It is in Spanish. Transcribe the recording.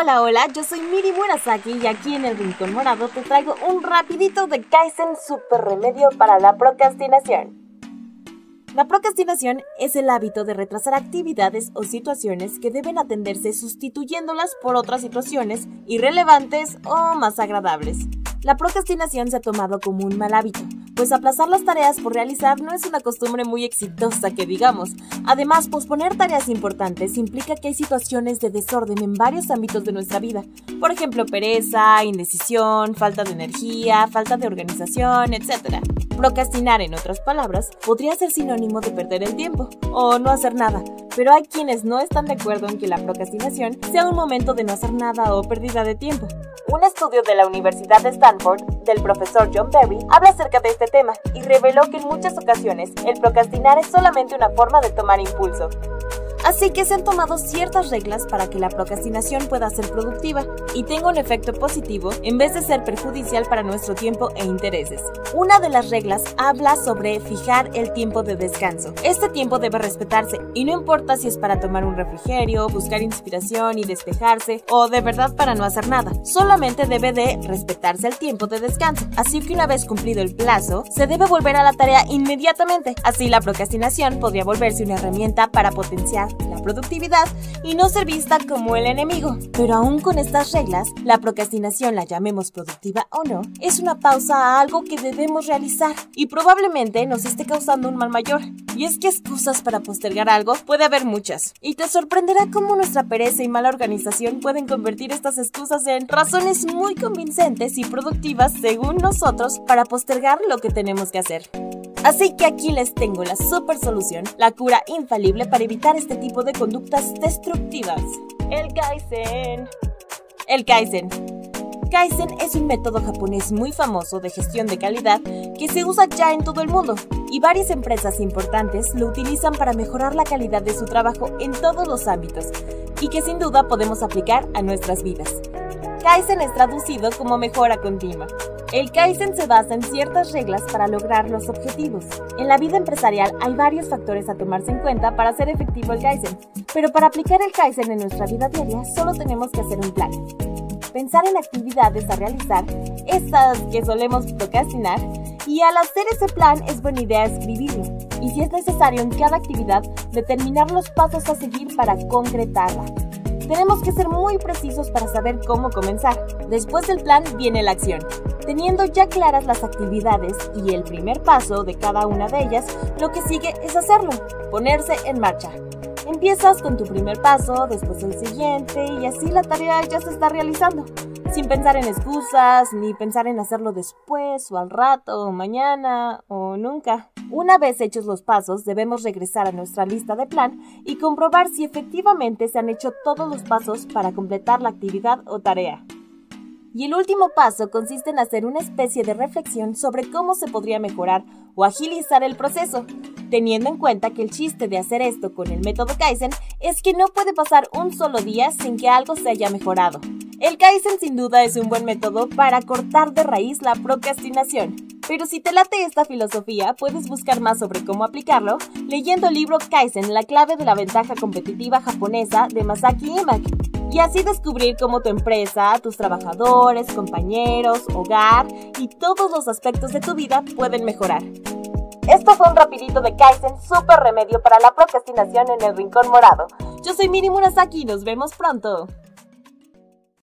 Hola, hola, yo soy Miri Murasaki y aquí en el Rincón Morado te traigo un rapidito de Kaizen Super Remedio para la procrastinación. La procrastinación es el hábito de retrasar actividades o situaciones que deben atenderse sustituyéndolas por otras situaciones irrelevantes o más agradables. La procrastinación se ha tomado como un mal hábito, pues aplazar las tareas por realizar no es una costumbre muy exitosa que digamos. Además, posponer tareas importantes implica que hay situaciones de desorden en varios ámbitos de nuestra vida. Por ejemplo, pereza, indecisión, falta de energía, falta de organización, etc. Procrastinar, en otras palabras, podría ser sinónimo de perder el tiempo o no hacer nada, pero hay quienes no están de acuerdo en que la procrastinación sea un momento de no hacer nada o pérdida de tiempo. Un estudio de la Universidad de Stanford, del profesor John Berry, habla acerca de este tema y reveló que en muchas ocasiones el procrastinar es solamente una forma de tomar impulso. Así que se han tomado ciertas reglas para que la procrastinación pueda ser productiva y tenga un efecto positivo en vez de ser perjudicial para nuestro tiempo e intereses. Una de las reglas habla sobre fijar el tiempo de descanso. Este tiempo debe respetarse y no importa si es para tomar un refrigerio, buscar inspiración y despejarse o de verdad para no hacer nada. Solamente debe de respetarse el tiempo de descanso. Así que una vez cumplido el plazo, se debe volver a la tarea inmediatamente. Así la procrastinación podría volverse una herramienta para potenciar la productividad y no ser vista como el enemigo. Pero aún con estas reglas, la procrastinación, la llamemos productiva o no, es una pausa a algo que debemos realizar y probablemente nos esté causando un mal mayor. Y es que excusas para postergar algo puede haber muchas. Y te sorprenderá cómo nuestra pereza y mala organización pueden convertir estas excusas en razones muy convincentes y productivas según nosotros para postergar lo que tenemos que hacer. Así que aquí les tengo la super solución, la cura infalible para evitar este tipo de conductas destructivas. El Kaizen. El Kaizen. Kaizen es un método japonés muy famoso de gestión de calidad que se usa ya en todo el mundo y varias empresas importantes lo utilizan para mejorar la calidad de su trabajo en todos los ámbitos y que sin duda podemos aplicar a nuestras vidas. Kaizen es traducido como mejora continua. El Kaizen se basa en ciertas reglas para lograr los objetivos. En la vida empresarial hay varios factores a tomarse en cuenta para hacer efectivo el Kaizen, pero para aplicar el Kaizen en nuestra vida diaria solo tenemos que hacer un plan. Pensar en actividades a realizar, estas que solemos procrastinar, y al hacer ese plan es buena idea escribirlo. Y si es necesario en cada actividad, determinar los pasos a seguir para concretarla. Tenemos que ser muy precisos para saber cómo comenzar. Después del plan viene la acción. Teniendo ya claras las actividades y el primer paso de cada una de ellas, lo que sigue es hacerlo, ponerse en marcha. Empiezas con tu primer paso, después el siguiente y así la tarea ya se está realizando, sin pensar en excusas, ni pensar en hacerlo después o al rato o mañana o nunca. Una vez hechos los pasos, debemos regresar a nuestra lista de plan y comprobar si efectivamente se han hecho todos los pasos para completar la actividad o tarea. Y el último paso consiste en hacer una especie de reflexión sobre cómo se podría mejorar o agilizar el proceso, teniendo en cuenta que el chiste de hacer esto con el método Kaizen es que no puede pasar un solo día sin que algo se haya mejorado. El Kaizen sin duda es un buen método para cortar de raíz la procrastinación. Pero si te late esta filosofía, puedes buscar más sobre cómo aplicarlo leyendo el libro Kaizen, la clave de la ventaja competitiva japonesa de Masaki Imaki. Y así descubrir cómo tu empresa, tus trabajadores, compañeros, hogar y todos los aspectos de tu vida pueden mejorar. Esto fue un rapidito de Kaizen, super remedio para la procrastinación en el Rincón Morado. Yo soy Miri Murasaki y nos vemos pronto.